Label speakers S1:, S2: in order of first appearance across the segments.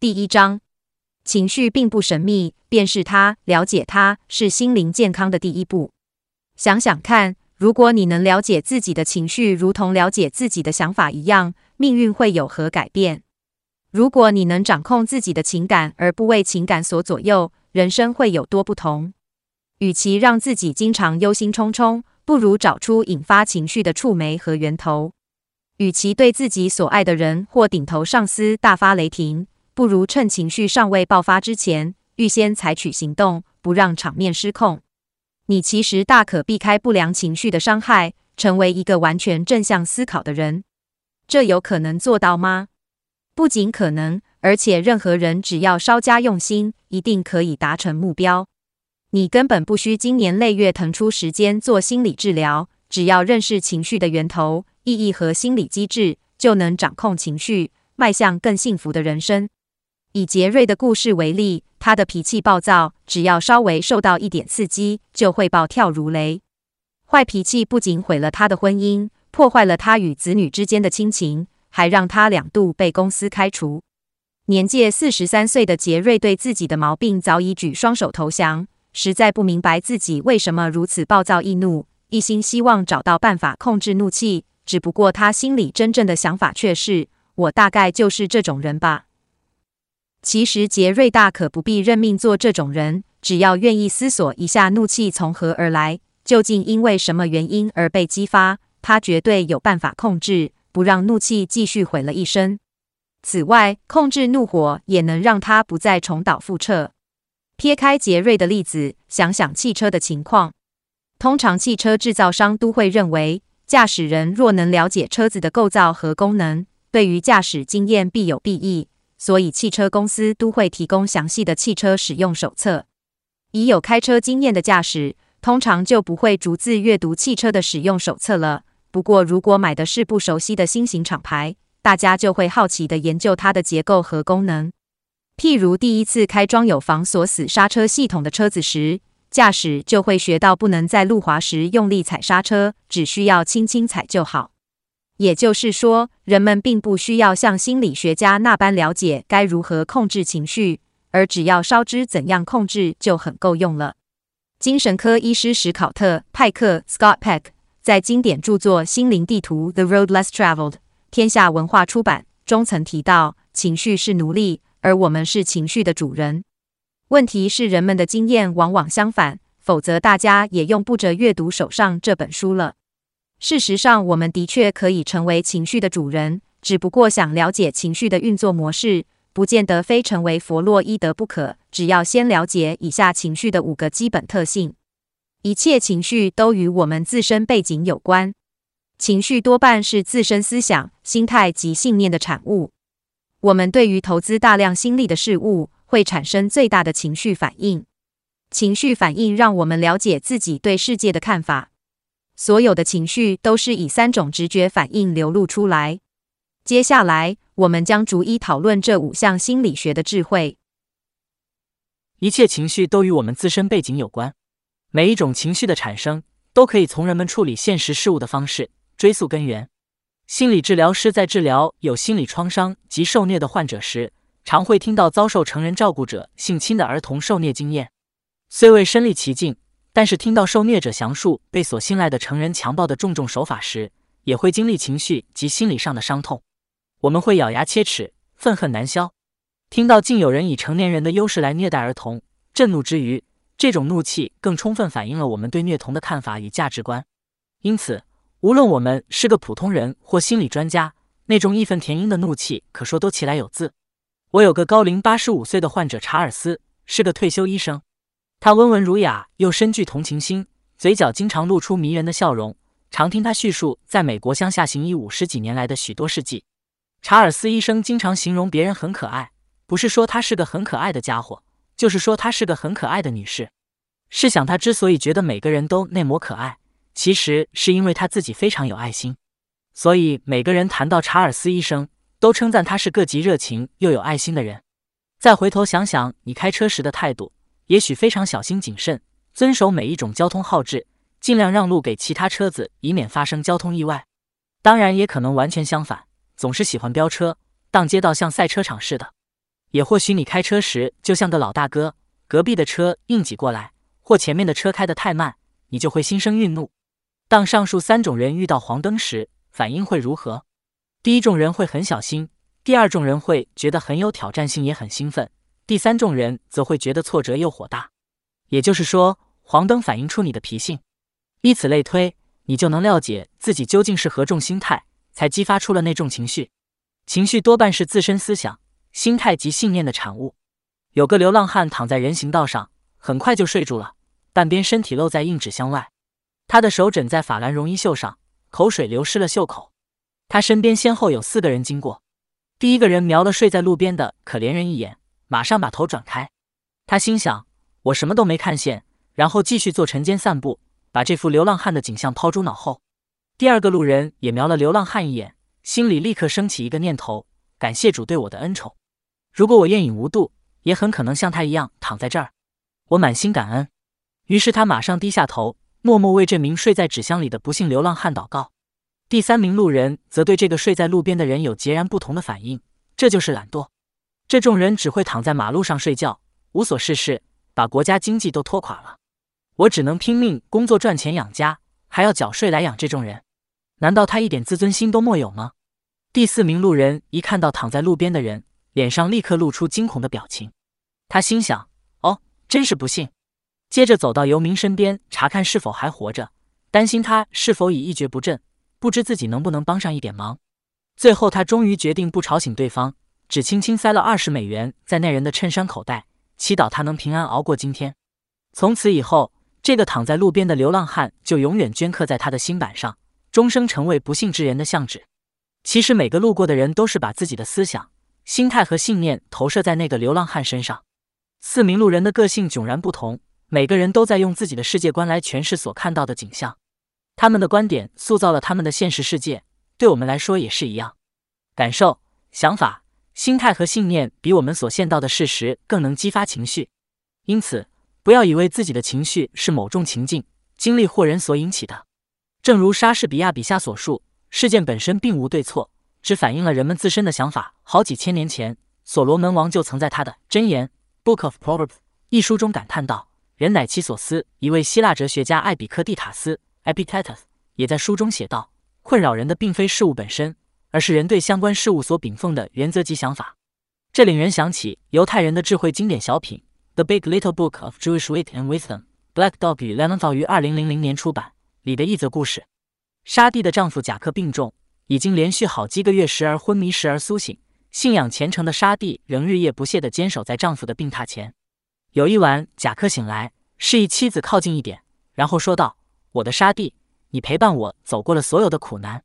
S1: 第一章，情绪并不神秘，便是它、了解它是心灵健康的第一步。想想看，如果你能了解自己的情绪，如同了解自己的想法一样，命运会有何改变？如果你能掌控自己的情感，而不为情感所左右，人生会有多不同？与其让自己经常忧心忡忡，不如找出引发情绪的触媒和源头。与其对自己所爱的人或顶头上司大发雷霆，不如趁情绪尚未爆发之前，预先采取行动，不让场面失控。你其实大可避开不良情绪的伤害，成为一个完全正向思考的人。这有可能做到吗？不仅可能，而且任何人只要稍加用心，一定可以达成目标。你根本不需经年累月腾出时间做心理治疗，只要认识情绪的源头、意义和心理机制，就能掌控情绪，迈向更幸福的人生。以杰瑞的故事为例，他的脾气暴躁，只要稍微受到一点刺激，就会暴跳如雷。坏脾气不仅毁了他的婚姻，破坏了他与子女之间的亲情，还让他两度被公司开除。年届四十三岁的杰瑞对自己的毛病早已举双手投降。实在不明白自己为什么如此暴躁易怒，一心希望找到办法控制怒气。只不过他心里真正的想法却是：我大概就是这种人吧。其实杰瑞大可不必认命做这种人，只要愿意思索一下怒气从何而来，究竟因为什么原因而被激发，他绝对有办法控制，不让怒气继续毁了一生。此外，控制怒火也能让他不再重蹈覆辙。撇开杰瑞的例子，想想汽车的情况。通常，汽车制造商都会认为，驾驶人若能了解车子的构造和功能，对于驾驶经验必有裨益。所以，汽车公司都会提供详细的汽车使用手册。已有开车经验的驾驶，通常就不会逐字阅读汽车的使用手册了。不过，如果买的是不熟悉的新型厂牌，大家就会好奇的研究它的结构和功能。譬如第一次开装有防锁死刹车系统的车子时，驾驶就会学到不能在路滑时用力踩刹车，只需要轻轻踩就好。也就是说，人们并不需要像心理学家那般了解该如何控制情绪，而只要稍知怎样控制就很够用了。精神科医师史考特·派克 （Scott Peck） 在经典著作《心灵地图》（The Road Less Traveled） 天下文化出版中曾提到，情绪是奴隶。而我们是情绪的主人。问题是人们的经验往往相反，否则大家也用不着阅读手上这本书了。事实上，我们的确可以成为情绪的主人，只不过想了解情绪的运作模式，不见得非成为弗洛伊德不可。只要先了解以下情绪的五个基本特性。一切情绪都与我们自身背景有关，情绪多半是自身思想、心态及信念的产物。我们对于投资大量心力的事物，会产生最大的情绪反应。情绪反应让我们了解自己对世界的看法。所有的情绪都是以三种直觉反应流露出来。接下来，我们将逐一讨论这五项心理学的智慧。
S2: 一切情绪都与我们自身背景有关。每一种情绪的产生，都可以从人们处理现实事物的方式追溯根源。心理治疗师在治疗有心理创伤及受虐的患者时，常会听到遭受成人照顾者性侵的儿童受虐经验。虽未身历其境，但是听到受虐者详述被所信赖的成人强暴的种种手法时，也会经历情绪及心理上的伤痛。我们会咬牙切齿，愤恨难消。听到竟有人以成年人的优势来虐待儿童，震怒之余，这种怒气更充分反映了我们对虐童的看法与价值观。因此，无论我们是个普通人或心理专家，那种义愤填膺的怒气可说都其来有自。我有个高龄八十五岁的患者查尔斯，是个退休医生。他温文儒雅又深具同情心，嘴角经常露出迷人的笑容。常听他叙述在美国乡下行医五十几年来的许多事迹。查尔斯医生经常形容别人很可爱，不是说他是个很可爱的家伙，就是说他是个很可爱的女士。试想他之所以觉得每个人都那么可爱。其实是因为他自己非常有爱心，所以每个人谈到查尔斯医生，都称赞他是个极热情又有爱心的人。再回头想想你开车时的态度，也许非常小心谨慎，遵守每一种交通号志，尽量让路给其他车子，以免发生交通意外。当然，也可能完全相反，总是喜欢飙车，当街道像赛车场似的。也或许你开车时就像个老大哥，隔壁的车硬挤过来，或前面的车开得太慢，你就会心生愠怒。当上述三种人遇到黄灯时，反应会如何？第一种人会很小心，第二种人会觉得很有挑战性，也很兴奋，第三种人则会觉得挫折又火大。也就是说，黄灯反映出你的脾性，以此类推，你就能了解自己究竟是何种心态，才激发出了那种情绪。情绪多半是自身思想、心态及信念的产物。有个流浪汉躺在人行道上，很快就睡住了，半边身体露在硬纸箱外，他的手枕在法兰绒衣袖上，口水流湿了袖口。他身边先后有四个人经过，第一个人瞄了睡在路边的可怜人一眼，马上把头转开。他心想：我什么都没看见。然后继续做晨间散步，把这幅流浪汉的景象抛诸脑后。第二个路人也瞄了流浪汉一眼，心里立刻升起一个念头：感谢主对我的恩宠。如果我夜饮无度，也很可能像他一样躺在这儿。我满心感恩。于是他马上低下头，默默为这名睡在纸箱里的不幸流浪汉祷告。第三名路人则对这个睡在路边的人有截然不同的反应：这就是懒惰。这种人只会躺在马路上睡觉，无所事事，把国家经济都拖垮了。我只能拼命工作赚钱养家，还要缴税来养这种人，难道他一点自尊心都没有吗？第四名路人一看到躺在路边的人，脸上立刻露出惊恐的表情。他心想：“哦，真是不幸。”接着走到游民身边，查看是否还活着，担心他是否已一蹶不振，不知自己能不能帮上一点忙。最后，他终于决定不吵醒对方，只轻轻塞了二十美元在那人的衬衫口袋，祈祷他能平安熬过今天。从此以后，这个躺在路边的流浪汉就永远镌刻在他的心板上，终生成为不幸之人的相纸。其实每个路过的人都是把自己的思想、心态和信念投射在那个流浪汉身上。四名路人的个性迥然不同，每个人都在用自己的世界观来诠释所看到的景象。他们的观点塑造了他们的现实世界，对我们来说也是一样。感受、想法、心态和信念比我们所见到的事实更能激发情绪，因此，不要以为自己的情绪是某种情境、经历或人所引起的。正如莎士比亚笔下所述，事件本身并无对错，只反映了人们自身的想法。好几千年前，所罗门王就曾在他的箴言《Book of Proverbs》一书中感叹道：“人乃其所思。”一位希腊哲学家艾比克蒂塔斯 （Epictetus） 也在书中写道：“困扰人的并非事物本身，而是人对相关事物所秉奉的原则及想法。”这令人想起犹太人的智慧经典小品。《The Big Little Book of Jewish Wit and Wisdom》（Black Dog 与 Leventhal 于二零零零年出版）里的一则故事。沙蒂的丈夫贾克病重，已经连续好几个月时而昏迷时而苏醒。信仰虔诚的沙蒂仍日夜不懈地坚守在丈夫的病榻前。有一晚，贾克醒来，示意妻子靠近一点，然后说道：“我的沙蒂，你陪伴我走过了所有的苦难。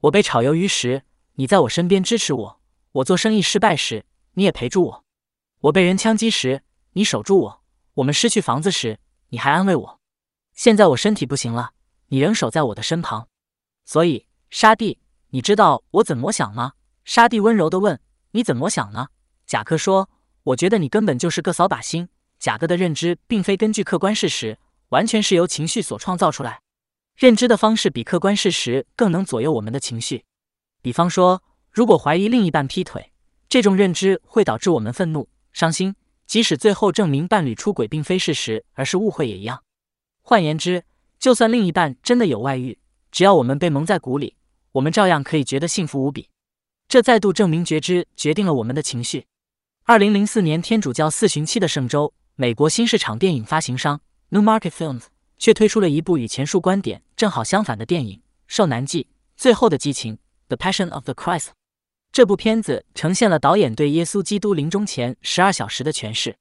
S2: 我被炒鱿鱼时，你在我身边支持我；我做生意失败时，你也陪住我；我被人枪击时。”你守住我，我们失去房子时，你还安慰我。现在我身体不行了，你仍守在我的身旁。所以，沙蒂，你知道我怎么想吗？沙蒂温柔地问。你怎么想呢？贾克说。我觉得你根本就是个扫把星。贾克的认知并非根据客观事实，完全是由情绪所创造出来。认知的方式比客观事实更能左右我们的情绪。比方说，如果怀疑另一半劈腿，这种认知会导致我们愤怒、伤心。即使最后证明伴侣出轨并非事实，而是误会也一样。换言之，就算另一半真的有外遇，只要我们被蒙在鼓里，我们照样可以觉得幸福无比。这再度证明觉知决定了我们的情绪。二零零四年，天主教四旬期的圣周，美国新市场电影发行商 Newmarket Films 却推出了一部与前述观点正好相反的电影《受难记：最后的激情》（The Passion of the Christ）。这部片子呈现了导演对耶稣基督临终前十二小时的诠释。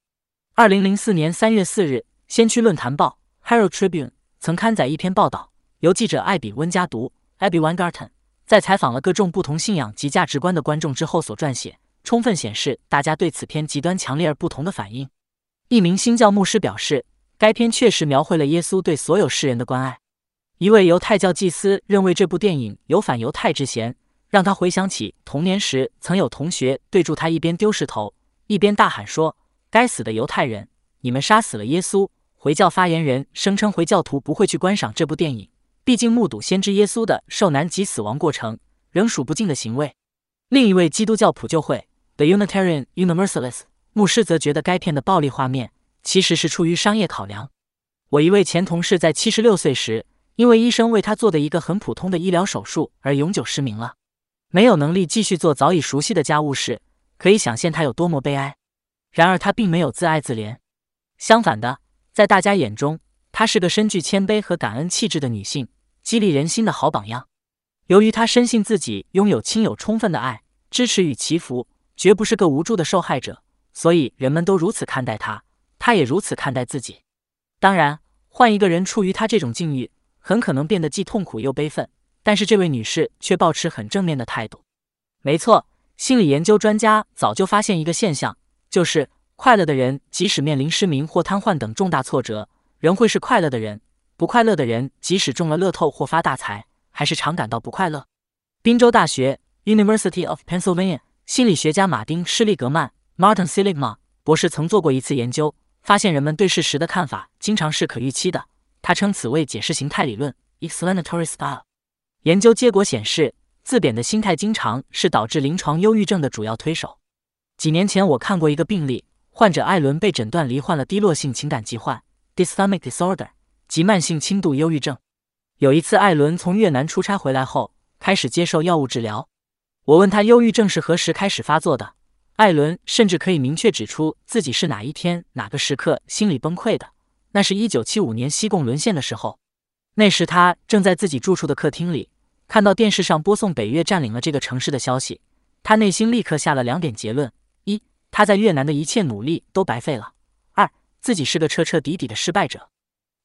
S2: 二零零四年三月四日，先驱论坛报 Herald Tribune 曾刊载一篇报道，由记者艾比温加读 Abby w e n g a r t e n 在采访了各种不同信仰及价值观的观众之后所撰写，充分显示大家对此片极端强烈而不同的反应。一名新教牧师表示，该片确实描绘了耶稣对所有世人的关爱。一位犹太教祭司认为这部电影有反犹太之嫌。让他回想起童年时曾有同学对住他一边丢石头，一边大喊说：“该死的犹太人，你们杀死了耶稣！”回教发言人声称，回教徒不会去观赏这部电影，毕竟目睹先知耶稣的受难及死亡过程仍数不尽的行为。另一位基督教普救会 The Unitarian Universalist，牧师则觉得该片的暴力画面其实是出于商业考量。我一位前同事在七十六岁时，因为医生为他做的一个很普通的医疗手术而永久失明了，没有能力继续做早已熟悉的家务事，可以想象他有多么悲哀。然而他并没有自哀自怜，相反的，在大家眼中，她是个深具谦卑和感恩气质的女性，激励人心的好榜样。由于她深信自己拥有亲友充分的爱、支持与祈福。绝不是个无助的受害者，所以人们都如此看待他，他也如此看待自己。当然，换一个人处于他这种境遇，很可能变得既痛苦又悲愤。但是这位女士却抱持很正面的态度。没错，心理研究专家早就发现一个现象，就是快乐的人即使面临失明或瘫痪等重大挫折，仍会是快乐的人；不快乐的人即使中了乐透或发大财，还是常感到不快乐。宾州大学 （University of Pennsylvania）。心理学家马丁·施利格曼 （Martin Seligman） 博士曾做过一次研究，发现人们对事实的看法经常是可预期的。他称此为解释形态理论 （explanatory style）。研究结果显示，自贬的心态经常是导致临床忧郁症的主要推手。几年前，我看过一个病例，患者艾伦被诊断罹患了低落性情感疾患 （dysthymic disorder） 及慢性轻度忧郁症。有一次，艾伦从越南出差回来后，开始接受药物治疗。我问他忧郁症是何时开始发作的，艾伦甚至可以明确指出自己是哪一天哪个时刻心理崩溃的。那是一九七五年西贡沦陷的时候，那时他正在自己住处的客厅里，看到电视上播送北越占领了这个城市的消息，他内心立刻下了两点结论：一，他在越南的一切努力都白费了；二，自己是个彻彻底底的失败者。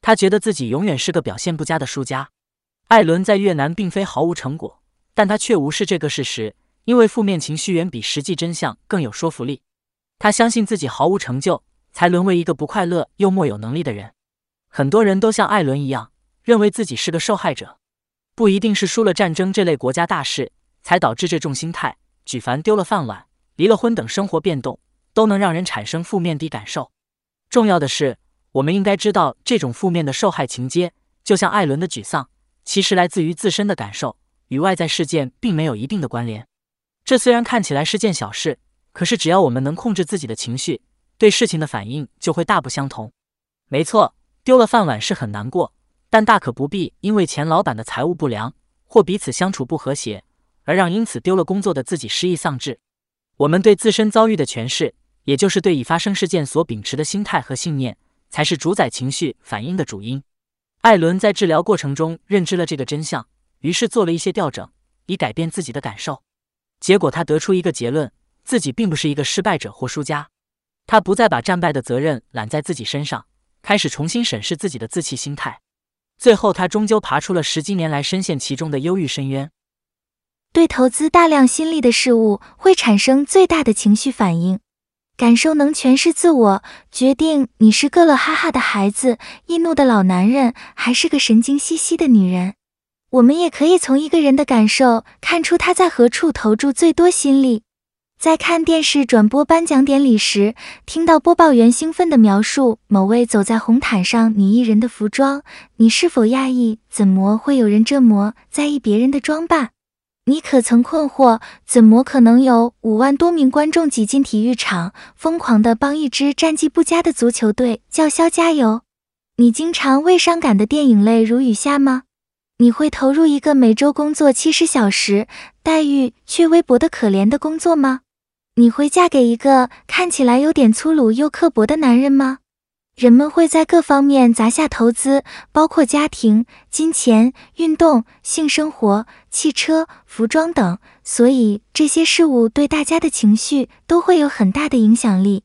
S2: 他觉得自己永远是个表现不佳的输家。艾伦在越南并非毫无成果。但他却无视这个事实，因为负面情绪远比实际真相更有说服力。他相信自己毫无成就，才沦为一个不快乐又没有能力的人。很多人都像艾伦一样，认为自己是个受害者。不一定是输了战争这类国家大事才导致这种心态，举凡丢了饭碗、离了婚等生活变动，都能让人产生负面的感受。重要的是，我们应该知道，这种负面的受害情节，就像艾伦的沮丧，其实来自于自身的感受。与外在事件并没有一定的关联。这虽然看起来是件小事，可是只要我们能控制自己的情绪，对事情的反应就会大不相同。没错，丢了饭碗是很难过，但大可不必因为前老板的财务不良或彼此相处不和谐，而让因此丢了工作的自己失意丧志。我们对自身遭遇的诠释，也就是对已发生事件所秉持的心态和信念，才是主宰情绪反应的主因。艾伦在治疗过程中认知了这个真相。于是做了一些调整，以改变自己的感受。结果他得出一个结论：自己并不是一个失败者或输家。他不再把战败的责任揽在自己身上，开始重新审视自己的自弃心态。最后，他终究爬出了十几年来深陷其中的忧郁深渊。
S3: 对投资大量心力的事物会产生最大的情绪反应。感受能诠释自我，决定你是个乐哈哈的孩子、易怒的老男人，还是个神经兮兮的女人。我们也可以从一个人的感受看出他在何处投注最多心力。在看电视转播颁奖典礼时，听到播报员兴奋地描述某位走在红毯上女艺人的服装，你是否讶异？怎么会有人这么在意别人的装扮？你可曾困惑，怎么可能有五万多名观众挤进体育场，疯狂地帮一支战绩不佳的足球队叫嚣加油？你经常为伤感的电影泪如雨下吗？你会投入一个每周工作七十小时、待遇却微薄的可怜的工作吗？你会嫁给一个看起来有点粗鲁又刻薄的男人吗？人们会在各方面砸下投资，包括家庭、金钱、运动、性生活、汽车、服装等，所以这些事物对大家的情绪都会有很大的影响力。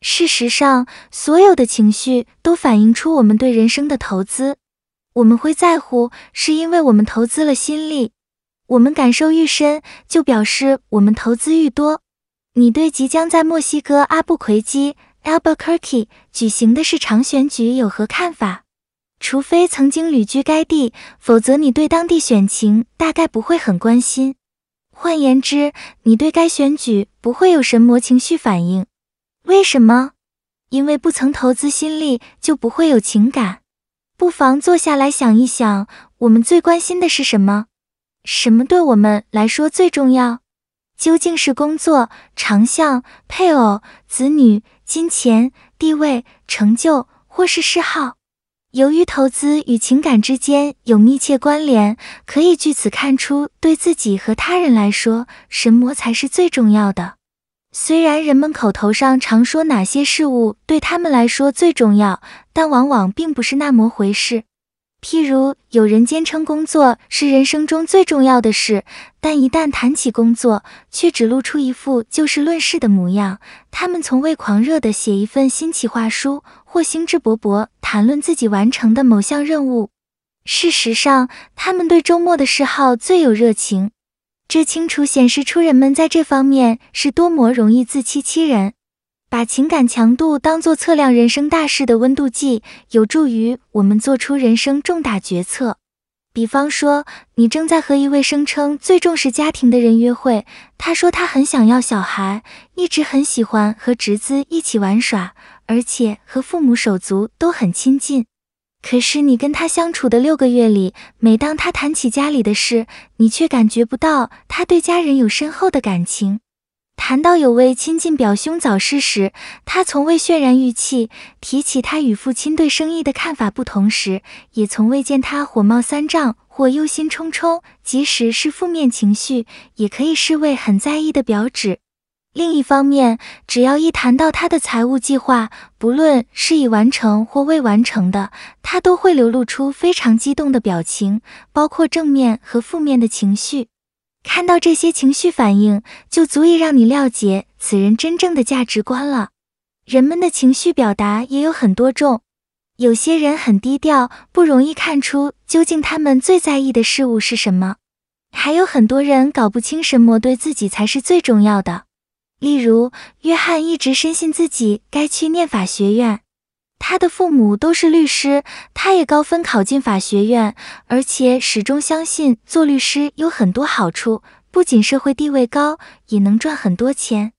S3: 事实上，所有的情绪都反映出我们对人生的投资。我们会在乎，是因为我们投资了心力。我们感受愈深，就表示我们投资愈多。你对即将在墨西哥阿布奎基 （Albuquerque） 举行的市长选举有何看法？除非曾经旅居该地，否则你对当地选情大概不会很关心。换言之，你对该选举不会有什么情绪反应。为什么？因为不曾投资心力，就不会有情感。不妨坐下来想一想，我们最关心的是什么？什么对我们来说最重要？究竟是工作、长相、配偶、子女、金钱、地位、成就，或是嗜好？由于投资与情感之间有密切关联，可以据此看出，对自己和他人来说，什么才是最重要的。虽然人们口头上常说哪些事物对他们来说最重要，但往往并不是那么回事。譬如，有人坚称工作是人生中最重要的事，但一旦谈起工作，却只露出一副就事论事的模样。他们从未狂热地写一份新企划书，或兴致勃勃谈论自己完成的某项任务。事实上，他们对周末的嗜好最有热情。这清楚显示出人们在这方面是多么容易自欺欺人。把情感强度当作测量人生大事的温度计，有助于我们做出人生重大决策。比方说，你正在和一位声称最重视家庭的人约会，他说他很想要小孩，一直很喜欢和侄子一起玩耍，而且和父母手足都很亲近。可是你跟他相处的六个月里，每当他谈起家里的事，你却感觉不到他对家人有深厚的感情。谈到有位亲近表兄早逝时，他从未渲然欲泣；提起他与父亲对生意的看法不同时，也从未见他火冒三丈或忧心忡忡。即使是负面情绪，也可以视为很在意的表纸。另一方面，只要一谈到他的财务计划，不论是已完成或未完成的，他都会流露出非常激动的表情，包括正面和负面的情绪。看到这些情绪反应，就足以让你了解此人真正的价值观了。人们的情绪表达也有很多种，有些人很低调，不容易看出究竟他们最在意的事物是什么；还有很多人搞不清什么对自己才是最重要的。例如，约翰一直深信自己该去念法学院。他的父母都是律师，他也高分考进法学院，而且始终相信做律师有很多好处，不仅社会地位高，也能赚很多钱。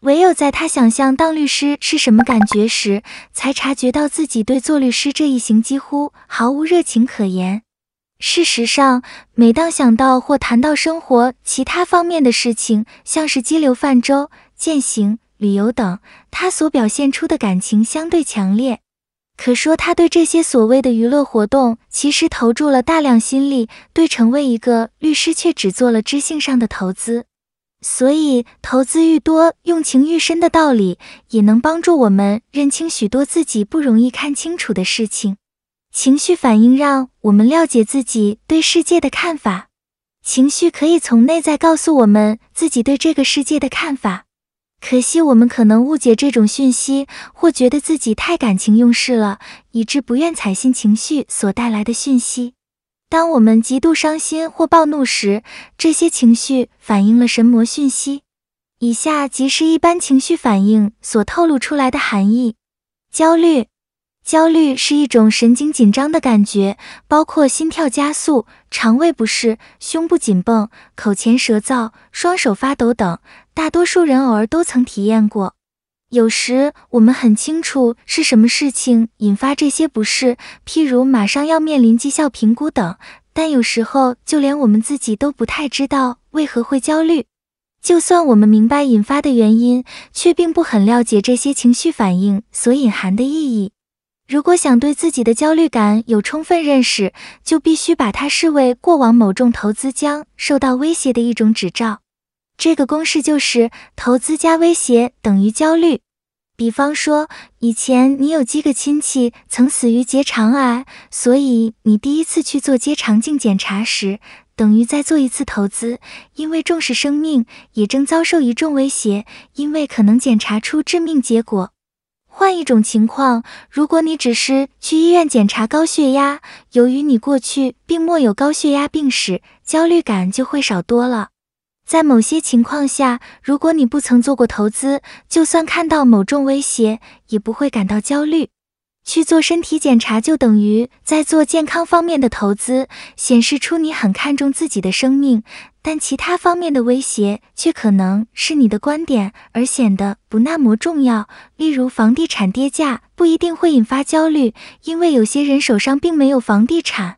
S3: 唯有在他想象当律师是什么感觉时，才察觉到自己对做律师这一行几乎毫无热情可言。事实上，每当想到或谈到生活其他方面的事情，像是激流泛舟、健行、旅游等，他所表现出的感情相对强烈。可说他对这些所谓的娱乐活动，其实投注了大量心力，对成为一个律师却只做了知性上的投资。所以，投资愈多，用情愈深的道理，也能帮助我们认清许多自己不容易看清楚的事情。情绪反应让我们了解自己对世界的看法。情绪可以从内在告诉我们自己对这个世界的看法。可惜我们可能误解这种讯息，或觉得自己太感情用事了，以致不愿采信情绪所带来的讯息。当我们极度伤心或暴怒时，这些情绪反映了什么讯息？以下即是一般情绪反应所透露出来的含义：焦虑。焦虑是一种神经紧张的感觉，包括心跳加速、肠胃不适、胸部紧绷、口前舌燥、双手发抖等。大多数人偶尔都曾体验过。有时我们很清楚是什么事情引发这些不适，譬如马上要面临绩效评估等。但有时候就连我们自己都不太知道为何会焦虑。就算我们明白引发的原因，却并不很了解这些情绪反应所隐含的意义。如果想对自己的焦虑感有充分认识，就必须把它视为过往某种投资将受到威胁的一种指照。这个公式就是投资加威胁等于焦虑。比方说，以前你有几个亲戚曾死于结肠癌，所以你第一次去做结肠镜检查时，等于在做一次投资，因为重视生命，也正遭受一重威胁，因为可能检查出致命结果。换一种情况，如果你只是去医院检查高血压，由于你过去并没有高血压病史，焦虑感就会少多了。在某些情况下，如果你不曾做过投资，就算看到某种威胁，也不会感到焦虑。去做身体检查就等于在做健康方面的投资，显示出你很看重自己的生命。但其他方面的威胁却可能是你的观点，而显得不那么重要。例如，房地产跌价不一定会引发焦虑，因为有些人手上并没有房地产。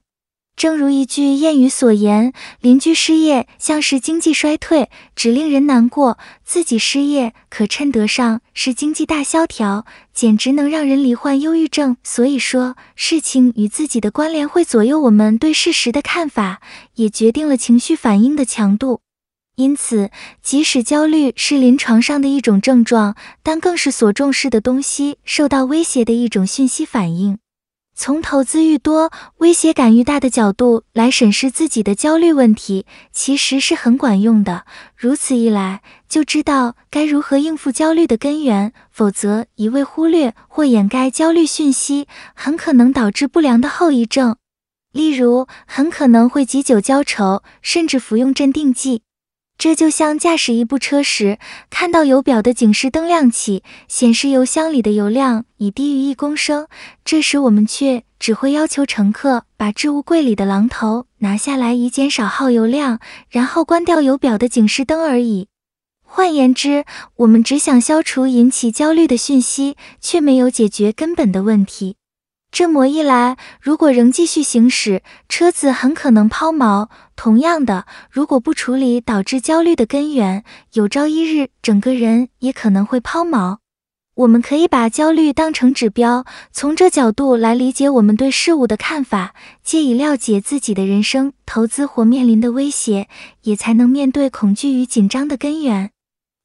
S3: 正如一句谚语所言：“邻居失业像是经济衰退，只令人难过；自己失业可称得上是经济大萧条，简直能让人罹患忧郁症。”所以说，事情与自己的关联会左右我们对事实的看法，也决定了情绪反应的强度。因此，即使焦虑是临床上的一种症状，但更是所重视的东西受到威胁的一种讯息反应。从投资愈多、威胁感愈大的角度来审视自己的焦虑问题，其实是很管用的。如此一来，就知道该如何应付焦虑的根源。否则，一味忽略或掩盖焦虑讯息，很可能导致不良的后遗症。例如，很可能会借酒浇愁，甚至服用镇定剂。这就像驾驶一部车时，看到油表的警示灯亮起，显示油箱里的油量已低于一公升，这时我们却只会要求乘客把置物柜里的榔头拿下来，以减少耗油量，然后关掉油表的警示灯而已。换言之，我们只想消除引起焦虑的讯息，却没有解决根本的问题。这么一来，如果仍继续行驶，车子很可能抛锚。同样的，如果不处理导致焦虑的根源，有朝一日整个人也可能会抛锚。我们可以把焦虑当成指标，从这角度来理解我们对事物的看法，借以了解自己的人生、投资或面临的威胁，也才能面对恐惧与紧张的根源。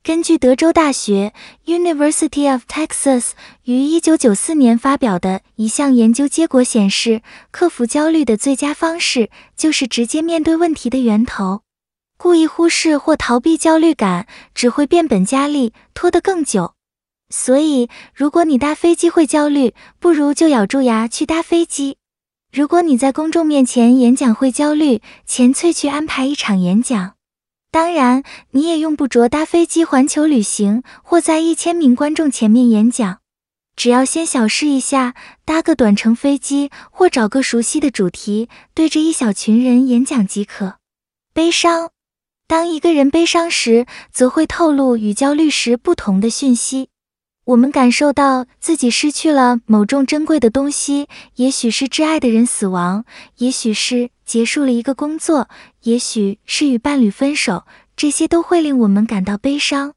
S3: 根据德州大学 （University of Texas） 于一九九四年发表的一项研究结果显示，克服焦虑的最佳方式就是直接面对问题的源头。故意忽视或逃避焦虑感，只会变本加厉，拖得更久。所以，如果你搭飞机会焦虑，不如就咬住牙去搭飞机；如果你在公众面前演讲会焦虑，干脆去安排一场演讲。当然，你也用不着搭飞机环球旅行，或在一千名观众前面演讲。只要先小试一下，搭个短程飞机，或找个熟悉的主题，对着一小群人演讲即可。悲伤，当一个人悲伤时，则会透露与焦虑时不同的讯息。我们感受到自己失去了某种珍贵的东西，也许是挚爱的人死亡，也许是结束了一个工作，也许是与伴侣分手，这些都会令我们感到悲伤。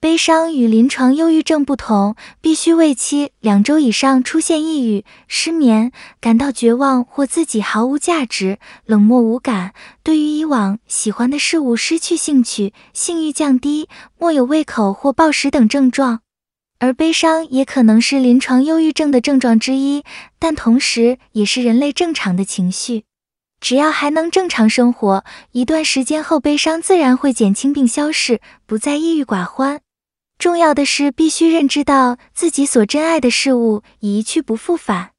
S3: 悲伤与临床忧郁症不同，必须为期两周以上出现抑郁、失眠、感到绝望或自己毫无价值、冷漠无感，对于以往喜欢的事物失去兴趣、性欲降低、莫有胃口或暴食等症状。而悲伤也可能是临床忧郁症的症状之一，但同时也是人类正常的情绪。只要还能正常生活，一段时间后，悲伤自然会减轻并消逝，不再抑郁寡欢。重要的是，必须认知到自己所珍爱的事物已一去不复返。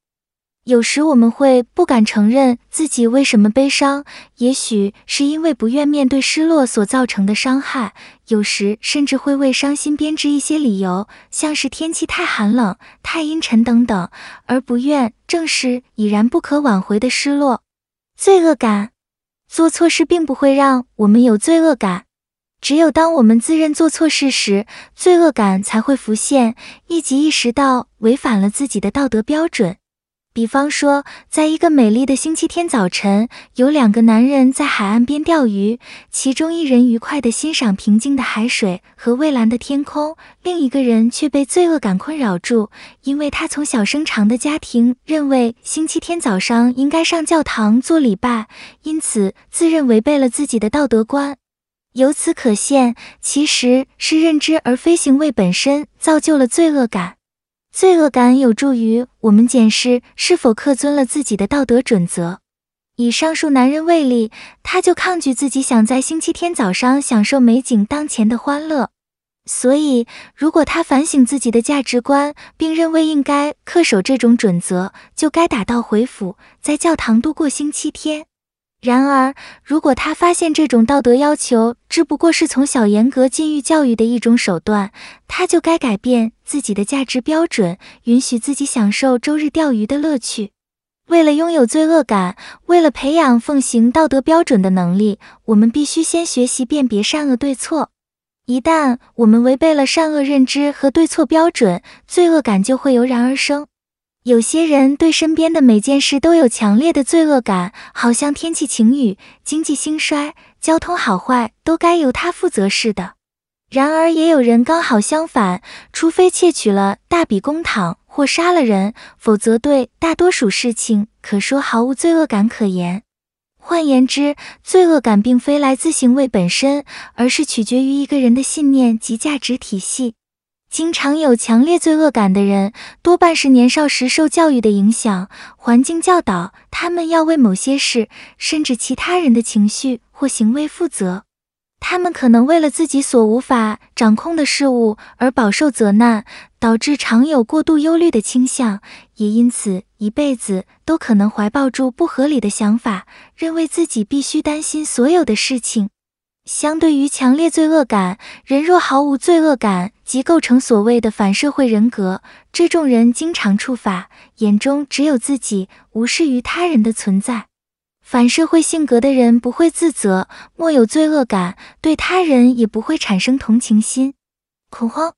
S3: 有时我们会不敢承认自己为什么悲伤，也许是因为不愿面对失落所造成的伤害。有时甚至会为伤心编织一些理由，像是天气太寒冷、太阴沉等等，而不愿正视已然不可挽回的失落。罪恶感，做错事并不会让我们有罪恶感，只有当我们自认做错事时，罪恶感才会浮现，以及意识到违反了自己的道德标准。比方说，在一个美丽的星期天早晨，有两个男人在海岸边钓鱼，其中一人愉快地欣赏平静的海水和蔚蓝的天空，另一个人却被罪恶感困扰住，因为他从小生长的家庭认为星期天早上应该上教堂做礼拜，因此自认违背了自己的道德观。由此可见，其实是认知而非行为本身造就了罪恶感。罪恶感有助于我们检视是否恪遵了自己的道德准则。以上述男人为例，他就抗拒自己想在星期天早上享受美景当前的欢乐。所以，如果他反省自己的价值观，并认为应该恪守这种准则，就该打道回府，在教堂度过星期天。然而，如果他发现这种道德要求只不过是从小严格禁欲教育的一种手段，他就该改变自己的价值标准，允许自己享受周日钓鱼的乐趣。为了拥有罪恶感，为了培养奉行道德标准的能力，我们必须先学习辨别善恶对错。一旦我们违背了善恶认知和对错标准，罪恶感就会油然而生。有些人对身边的每件事都有强烈的罪恶感，好像天气晴雨、经济兴衰、交通好坏都该由他负责似的。然而，也有人刚好相反，除非窃取了大笔公帑或杀了人，否则对大多数事情可说毫无罪恶感可言。换言之，罪恶感并非来自行为本身，而是取决于一个人的信念及价值体系。经常有强烈罪恶感的人，多半是年少时受教育的影响，环境教导他们要为某些事，甚至其他人的情绪或行为负责。他们可能为了自己所无法掌控的事物而饱受责难，导致常有过度忧虑的倾向，也因此一辈子都可能怀抱住不合理的想法，认为自己必须担心所有的事情。相对于强烈罪恶感，人若毫无罪恶感，即构成所谓的反社会人格。这种人经常触法，眼中只有自己，无视于他人的存在。反社会性格的人不会自责，莫有罪恶感，对他人也不会产生同情心。恐慌，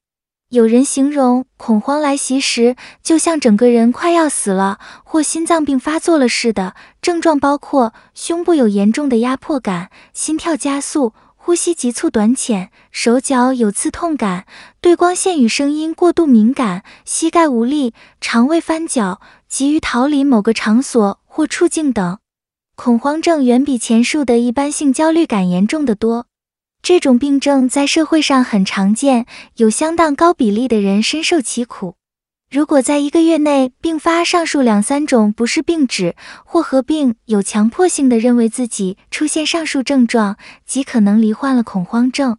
S3: 有人形容恐慌来袭时，就像整个人快要死了，或心脏病发作了似的。症状包括胸部有严重的压迫感，心跳加速，呼吸急促短浅，手脚有刺痛感，对光线与声音过度敏感，膝盖无力，肠胃翻搅，急于逃离某个场所或处境等。恐慌症远比前述的一般性焦虑感严重得多。这种病症在社会上很常见，有相当高比例的人深受其苦。如果在一个月内并发上述两三种不适病史，或合并有强迫性的认为自己出现上述症状，即可能罹患了恐慌症。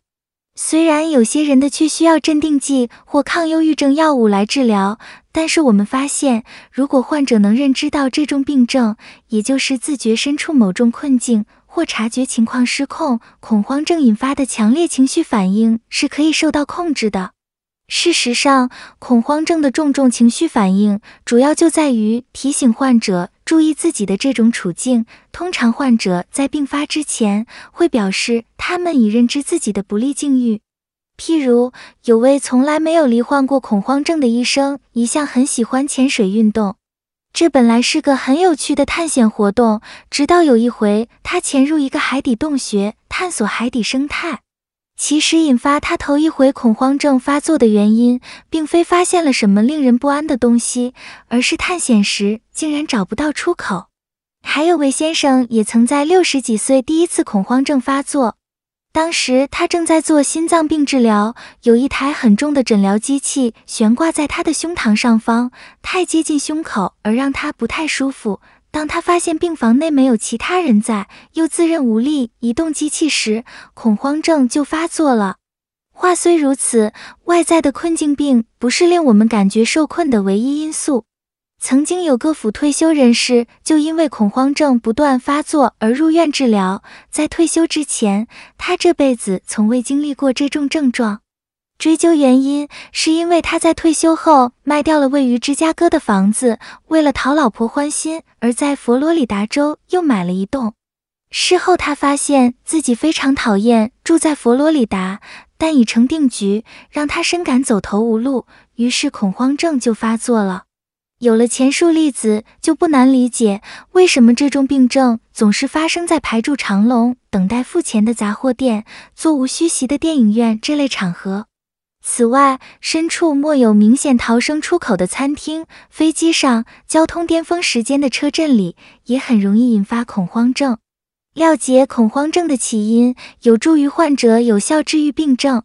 S3: 虽然有些人的确需要镇定剂或抗忧郁症药物来治疗，但是我们发现，如果患者能认知到这种病症，也就是自觉身处某种困境或察觉情况失控，恐慌症引发的强烈情绪反应是可以受到控制的。事实上，恐慌症的重重情绪反应，主要就在于提醒患者注意自己的这种处境。通常，患者在病发之前会表示他们已认知自己的不利境遇。譬如，有位从来没有罹患过恐慌症的医生，一向很喜欢潜水运动。这本来是个很有趣的探险活动，直到有一回，他潜入一个海底洞穴，探索海底生态。其实引发他头一回恐慌症发作的原因，并非发现了什么令人不安的东西，而是探险时竟然找不到出口。还有位先生也曾在六十几岁第一次恐慌症发作，当时他正在做心脏病治疗，有一台很重的诊疗机器悬挂在他的胸膛上方，太接近胸口而让他不太舒服。当他发现病房内没有其他人在，又自认无力移动机器时，恐慌症就发作了。话虽如此，外在的困境并不是令我们感觉受困的唯一因素。曾经有个府退休人士就因为恐慌症不断发作而入院治疗，在退休之前，他这辈子从未经历过这种症状。追究原因，是因为他在退休后卖掉了位于芝加哥的房子，为了讨老婆欢心，而在佛罗里达州又买了一栋。事后他发现自己非常讨厌住在佛罗里达，但已成定局，让他深感走投无路，于是恐慌症就发作了。有了前述例子，就不难理解为什么这种病症总是发生在排住长龙、等待付钱的杂货店、座无虚席的电影院这类场合。此外，身处没有明显逃生出口的餐厅、飞机上、交通巅峰时间的车阵里，也很容易引发恐慌症。了解恐慌症的起因，有助于患者有效治愈病症。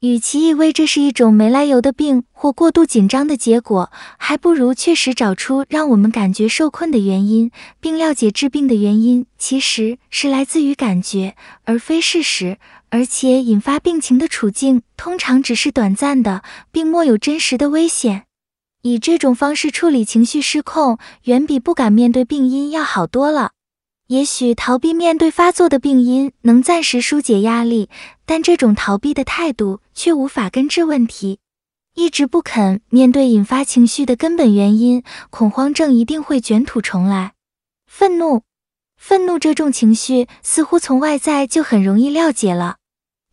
S3: 与其以为这是一种没来由的病或过度紧张的结果，还不如确实找出让我们感觉受困的原因，并了解治病的原因其实是来自于感觉，而非事实。而且引发病情的处境通常只是短暂的，并没有真实的危险。以这种方式处理情绪失控，远比不敢面对病因要好多了。也许逃避面对发作的病因能暂时纾解压力，但这种逃避的态度却无法根治问题。一直不肯面对引发情绪的根本原因，恐慌症一定会卷土重来。愤怒。愤怒这种情绪似乎从外在就很容易了解了。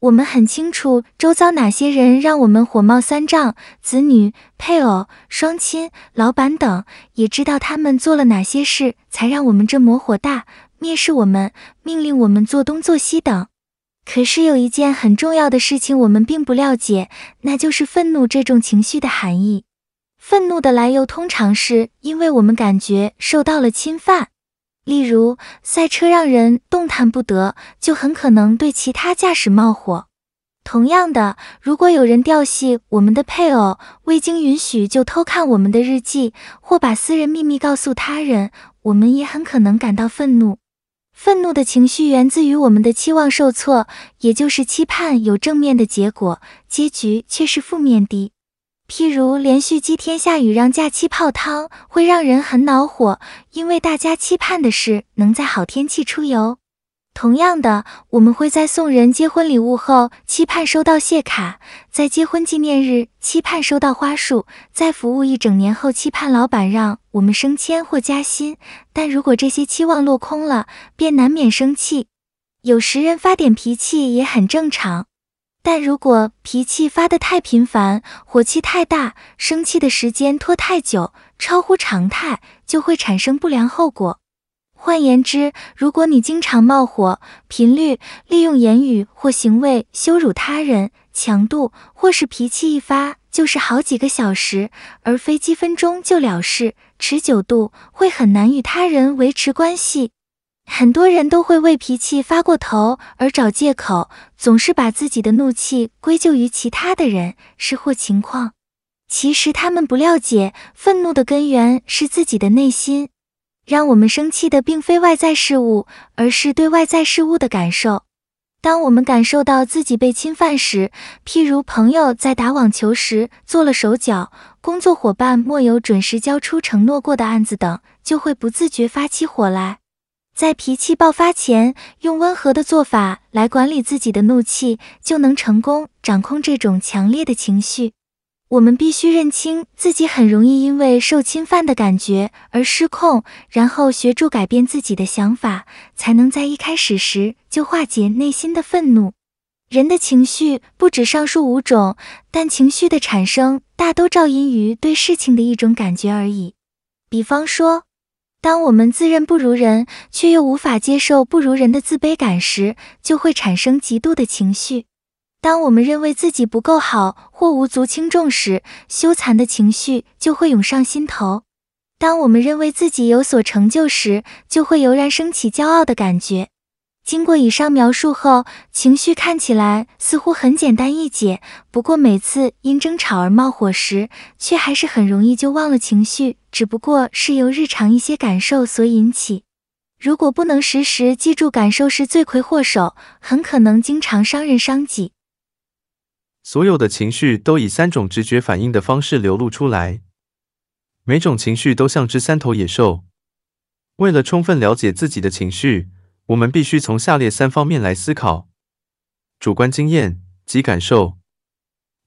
S3: 我们很清楚周遭哪些人让我们火冒三丈，子女、配偶、双亲、老板等，也知道他们做了哪些事才让我们这么火大，蔑视我们，命令我们做东做西等。可是有一件很重要的事情我们并不了解，那就是愤怒这种情绪的含义。愤怒的来由通常是因为我们感觉受到了侵犯。例如，赛车让人动弹不得，就很可能对其他驾驶冒火。同样的，如果有人调戏我们的配偶，未经允许就偷看我们的日记，或把私人秘密告诉他人，我们也很可能感到愤怒。愤怒的情绪源自于我们的期望受挫，也就是期盼有正面的结果，结局却是负面的。譬如连续几天下雨让假期泡汤，会让人很恼火，因为大家期盼的是能在好天气出游。同样的，我们会在送人结婚礼物后期盼收到谢卡，在结婚纪念日期盼收到花束，在服务一整年后期盼老板让我们升迁或加薪。但如果这些期望落空了，便难免生气。有时人发点脾气也很正常，但如果脾气发得太频繁，火气太大，生气的时间拖太久，超乎常态，就会产生不良后果。换言之，如果你经常冒火，频率利用言语或行为羞辱他人，强度或是脾气一发就是好几个小时，而非几分钟就了事，持久度会很难与他人维持关系。很多人都会为脾气发过头而找借口，总是把自己的怒气归咎于其他的人、事或情况。其实他们不了解，愤怒的根源是自己的内心。让我们生气的并非外在事物，而是对外在事物的感受。当我们感受到自己被侵犯时，譬如朋友在打网球时做了手脚，工作伙伴没有准时交出承诺过的案子等，就会不自觉发起火来。在脾气爆发前，用温和的做法来管理自己的怒气，就能成功掌控这种强烈的情绪。我们必须认清自己很容易因为受侵犯的感觉而失控，然后学着改变自己的想法，才能在一开始时就化解内心的愤怒。人的情绪不止上述五种，但情绪的产生大都肇因于对事情的一种感觉而已。比方说，当我们自认不如人，却又无法接受不如人的自卑感时，就会产生极度的情绪。当我们认为自己不够好或无足轻重时，羞惭的情绪就会涌上心头；当我们认为自己有所成就时，就会油然升起骄傲的感觉。经过以上描述后，情绪看起来似乎很简单易解。不过每次因争吵而冒火时，却还是很容易就忘了情绪，只不过是由日常一些感受所引起。如果不能时时记住感受是罪魁祸首，很可能经常伤人伤己。
S4: 所有的情绪都以三种直觉反应的方式流露出来，每种情绪都像只三头野兽。为了充分了解自己的情绪，我们必须从下列三方面来思考：主观经验及感受、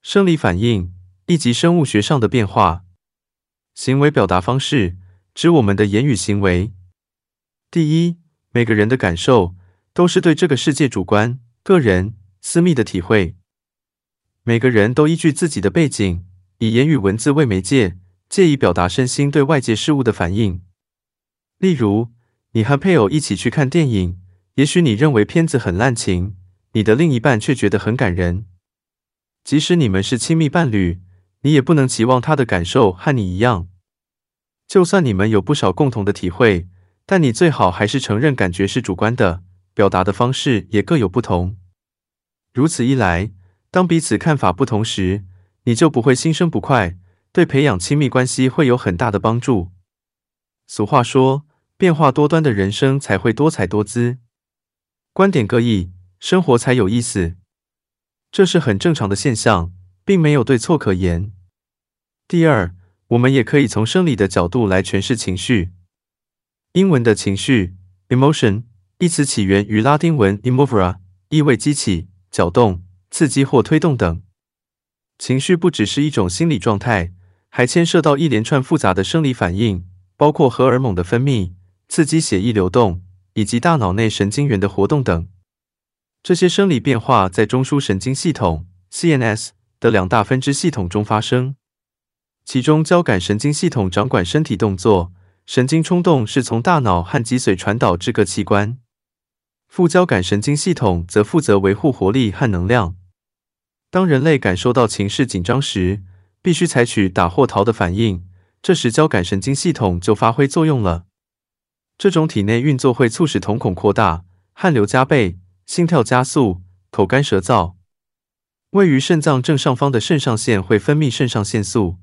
S4: 生理反应以及生物学上的变化、行为表达方式，指我们的言语行为。第一，每个人的感受都是对这个世界主观、个人、私密的体会。每个人都依据自己的背景，以言语文字为媒介，借以表达身心对外界事物的反应。例如，你和配偶一起去看电影，也许你认为片子很滥情，你的另一半却觉得很感人。即使你们是亲密伴侣，你也不能期望他的感受和你一样。就算你们有不少共同的体会，但你最好还是承认感觉是主观的，表达的方式也各有不同。如此一来，当彼此看法不同时，你就不会心生不快，对培养亲密关系会有很大的帮助。俗话说，变化多端的人生才会多彩多姿，观点各异，生活才有意思。这是很正常的现象，并没有对错可言。第二，我们也可以从生理的角度来诠释情绪。英文的情绪 （emotion） 一词起源于拉丁文 emovere，意味激起、搅动。刺激或推动等情绪不只是一种心理状态，还牵涉到一连串复杂的生理反应，包括荷尔蒙的分泌、刺激血液流动以及大脑内神经元的活动等。这些生理变化在中枢神经系统 （CNS） 的两大分支系统中发生。其中，交感神经系统掌管身体动作，神经冲动是从大脑和脊髓传导至各器官；副交感神经系统则负责维护活力和能量。当人类感受到情势紧张时，必须采取打或逃的反应，这时交感神经系统就发挥作用了。这种体内运作会促使瞳孔扩大、汗流浃背、心跳加速、口干舌燥。位于肾脏正上方的肾上腺会分泌肾上腺素，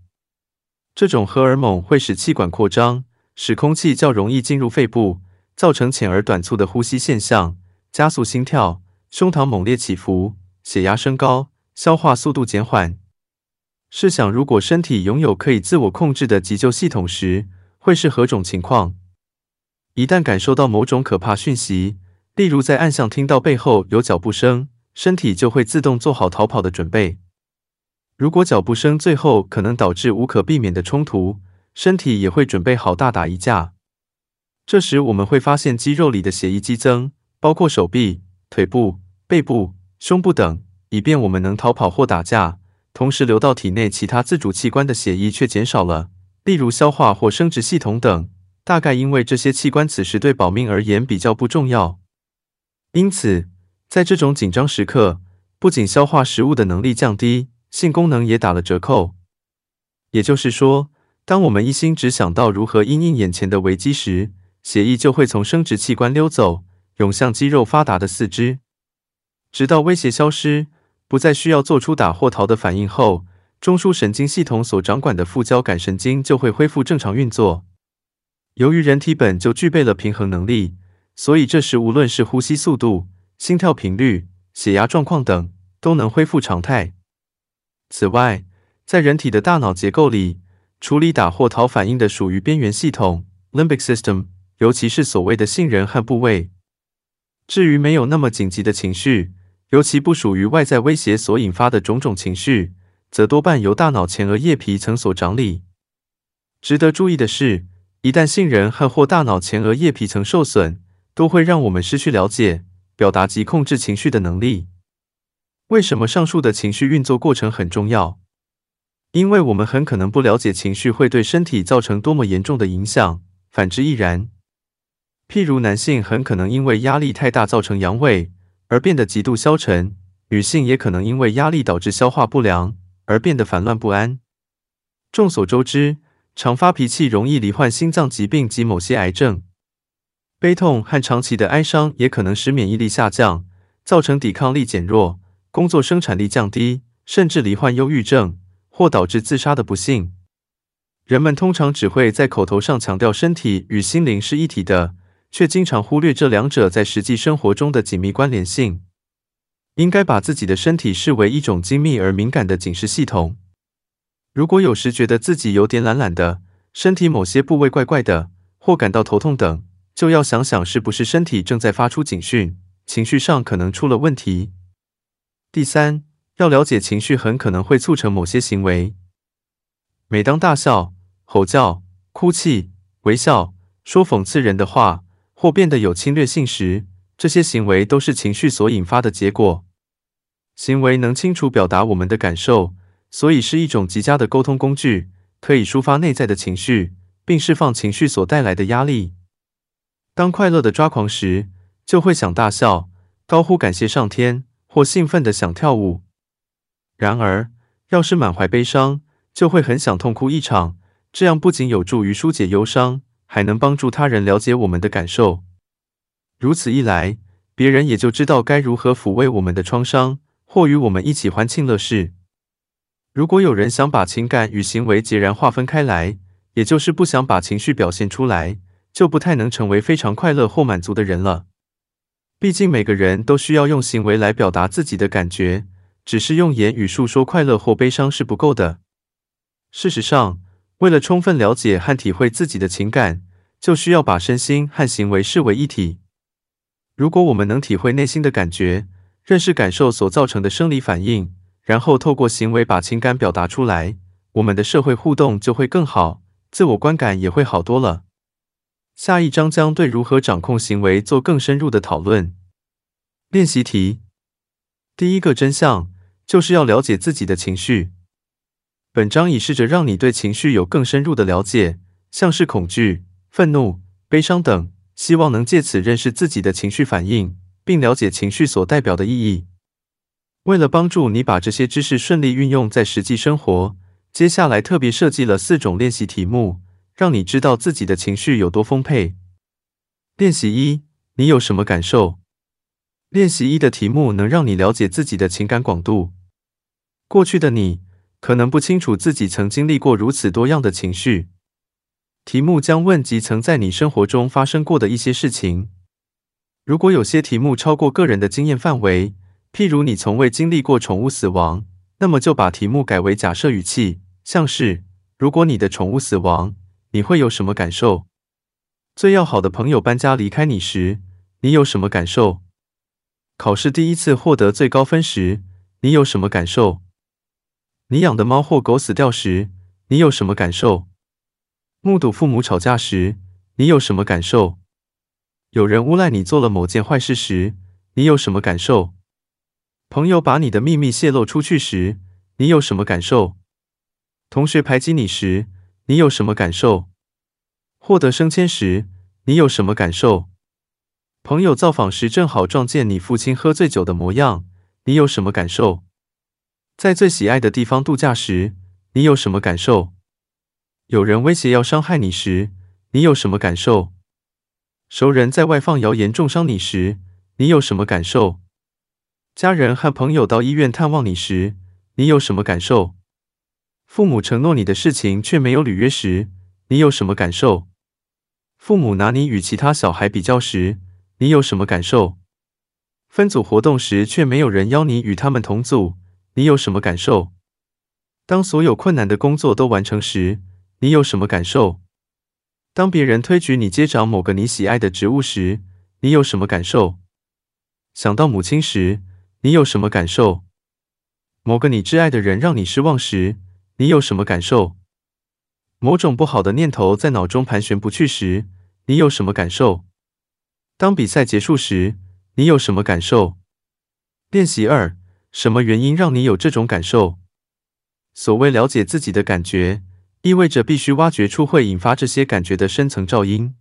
S4: 这种荷尔蒙会使气管扩张，使空气较容易进入肺部，造成浅而短促的呼吸现象，加速心跳、胸膛猛烈起伏、血压升高、消化速度减缓。试想，如果身体拥有可以自我控制的急救系统时，会是何种情况？一旦感受到某种可怕讯息，例如在暗巷听到背后有脚步声，身体就会自动做好逃跑的准备。如果脚步声最后可能导致无可避免的冲突，身体也会准备好大打一架。这时我们会发现肌肉里的血液激增，包括手臂、腿部、背部、胸部等，以便我们能逃跑或打架。同时流到体内其他自主器官的血液却减少了，例如消化或生殖系统等。大概因为这些器官此时对保命而言比较不重要，因此在这种紧张时刻，不仅消化食物的能力降低，性功能也打了折扣。也就是说，当我们一心只想到如何因应眼前的危机时，血液就会从生殖器官溜走，涌向肌肉发达的四肢，直到威胁消失，不再需要做出打或逃的反应后，中枢神经系统所掌管的副交感神经就会恢复正常运作。由于人体本就具备了平衡能力，所以这时无论是呼吸速度、心跳频率、血压状况等，都能恢复常态。此外，在人体的大脑结构里，处理打或逃反应的属于边缘系统 （limbic system），尤其是所谓的杏仁核部位。至于没有那么紧急的情绪，尤其不属于外在威胁所引发的种种情绪，则多半由大脑前额叶皮层所掌理。值得注意的是，一旦杏仁核或大脑前额叶皮层受损，都会让我们失去了解、表达及控制情绪的能力。为什么上述的情绪运作过程很重要？因为我们很可能不了解情绪会对身体造成多么严重的影响，反之亦然。譬如男性很可能因为压力太大造成阳痿而变得极度消沉，女性也可能因为压力导致消化不良而变得烦乱不安。众所周知。常发脾气容易罹患心脏疾病及某些癌症，悲痛和长期的哀伤也可能使免疫力下降，造成抵抗力减弱，工作生产力降低，甚至罹患忧郁症或导致自杀的不幸。人们通常只会在口头上强调身体与心灵是一体的，却经常忽略这两者在实际生活中的紧密关联性。应该把自己的身体视为一种精密而敏感的警示系统。如果有时觉得自己有点懒懒的，身体某些部位怪怪的，或感到头痛等，就要想想是不是身体正在发出警讯，情绪上可能出了问题。第三，要了解情绪很可能会促成某些行为。每当大笑、吼叫、哭泣、微笑、说讽刺人的话，或变得有侵略性时，这些行为都是情绪所引发的结果。行为能清楚表达我们的感受。所以是一种极佳的沟通工具，可以抒发内在的情绪，并释放情绪所带来的压力。当快乐的抓狂时，就会想大笑、高呼感谢上天，或兴奋的想跳舞。然而，要是满怀悲伤，就会很想痛哭一场。这样不仅有助于纾解忧伤，还能帮助他人了解我们的感受。如此一来，别人也就知道该如何抚慰我们的创伤，或与我们一起欢庆乐事。如果有人想把情感与行为截然划分开来，也就是不想把情绪表现出来，就不太能成为非常快乐或满足的人了。毕竟每个人都需要用行为来表达自己的感觉，只是用言语述说快乐或悲伤是不够的。事实上，为了充分了解和体会自己的情感，就需要把身心和行为视为一体。如果我们能体会内心的感觉，认识感受所造成的生理反应，然后透过行为把情感表达出来，我们的社会互动就会更好，自我观感也会好多了。下一章将对如何掌控行为做更深入的讨论。练习题：第一个真相就是要了解自己的情绪。本章已试着让你对情绪有更深入的了解，像是恐惧、愤怒、悲伤等，希望能借此认识自己的情绪反应，并了解情绪所代表的意义。为了帮助你把这些知识顺利运用在实际生活，接下来特别设计了四种练习题目，让你知道自己的情绪有多丰沛。练习一：你有什么感受？练习一的题目能让你了解自己的情感广度。过去的你可能不清楚自己曾经历过如此多样的情绪。题目将问及曾在你生活中发生过的一些事情。如果有些题目超过个人的经验范围，譬如你从未经历过宠物死亡，那么就把题目改为假设语气。像是，如果你的宠物死亡，你会有什么感受？最要好的朋友搬家离开你时，你有什么感受？考试第一次获得最高分时，你有什么感受？你养的猫或狗死掉时，你有什么感受？目睹父母吵架时，你有什么感受？有人诬赖你做了某件坏事时，你有什么感受？朋友把你的秘密泄露出去时，你有什么感受？同学排挤你时，你有什么感受？获得升迁时，你有什么感受？朋友造访时正好撞见你父亲喝醉酒的模样，你有什么感受？在最喜爱的地方度假时，你有什么感受？有人威胁要伤害你时，你有什么感受？熟人在外放谣言重伤你时，你有什么感受？家人和朋友到医院探望你时，你有什么感受？父母承诺你的事情却没有履约时，你有什么感受？父母拿你与其他小孩比较时，你有什么感受？分组活动时却没有人邀你与他们同组，你有什么感受？当所有困难的工作都完成时，你有什么感受？当别人推举你接掌某个你喜爱的职务时，你有什么感受？想到母亲时，你有什么感受？某个你挚爱的人让你失望时，你有什么感受？某种不好的念头在脑中盘旋不去时，你有什么感受？当比赛结束时，你有什么感受？练习二：什么原因让你有这种感受？所谓了解自己的感觉，意味着必须挖掘出会引发这些感觉的深层噪音。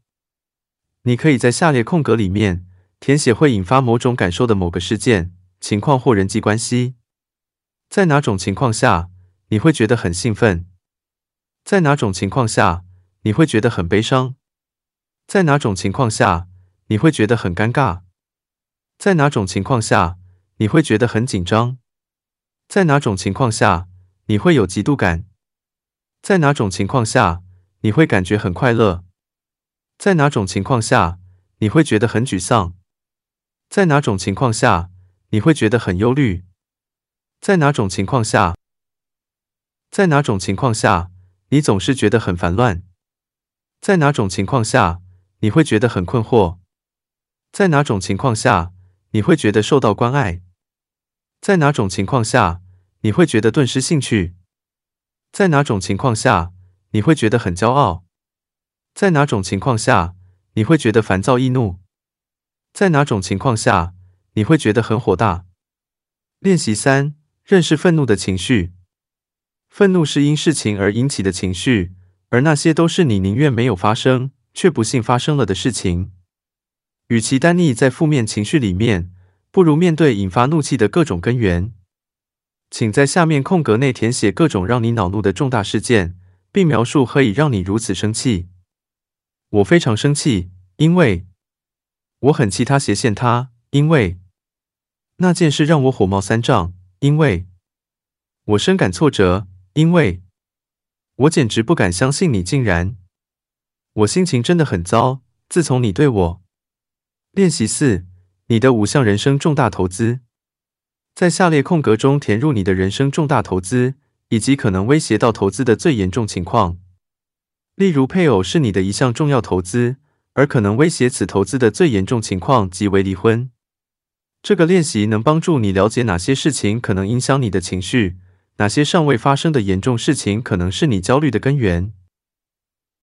S4: 你可以在下列空格里面填写会引发某种感受的某个事件、情况或人际关系。在哪种情况下，你会觉得很兴奋？在哪种情况下你会觉得很悲伤？在哪种情况下你会觉得很尴尬？在哪种情况下你会觉得很紧张？在哪种情况下你会有嫉妒感？在哪种情况下你会感觉很快乐？在哪种情况下你会觉得很沮丧？在哪种情况下你会觉得很忧虑？在哪种情况下？在哪种情况下，你总是觉得很烦乱？在哪种情况下，你会觉得很困惑？在哪种情况下，你会觉得受到关爱？在哪种情况下，你会觉得顿失兴趣？在哪种情况下，你会觉得很骄傲？在哪种情况下，你会觉得烦躁易怒？在哪种情况下，你会觉得很火大？练习三：认识愤怒的情绪。愤怒是因事情而引起的情绪，而那些都是你宁愿没有发生，却不幸发生了的事情。与其单溺在负面情绪里面，不如面对引发怒气的各种根源。请在下面空格内填写各种让你恼怒的重大事件，并描述何以让你如此生气。我非常生气，因为我很气他斜线他，因为那件事让我火冒三丈，因为我深感挫折。因为我简直不敢相信你竟然，我心情真的很糟。自从你对我。练习四：你的五项人生重大投资，在下列空格中填入你的人生重大投资以及可能威胁到投资的最严重情况。例如，配偶是你的一项重要投资，而可能威胁此投资的最严重情况即为离婚。这个练习能帮助你了解哪些事情可能影响你的情绪。哪些尚未发生的严重事情可能是你焦虑的根源？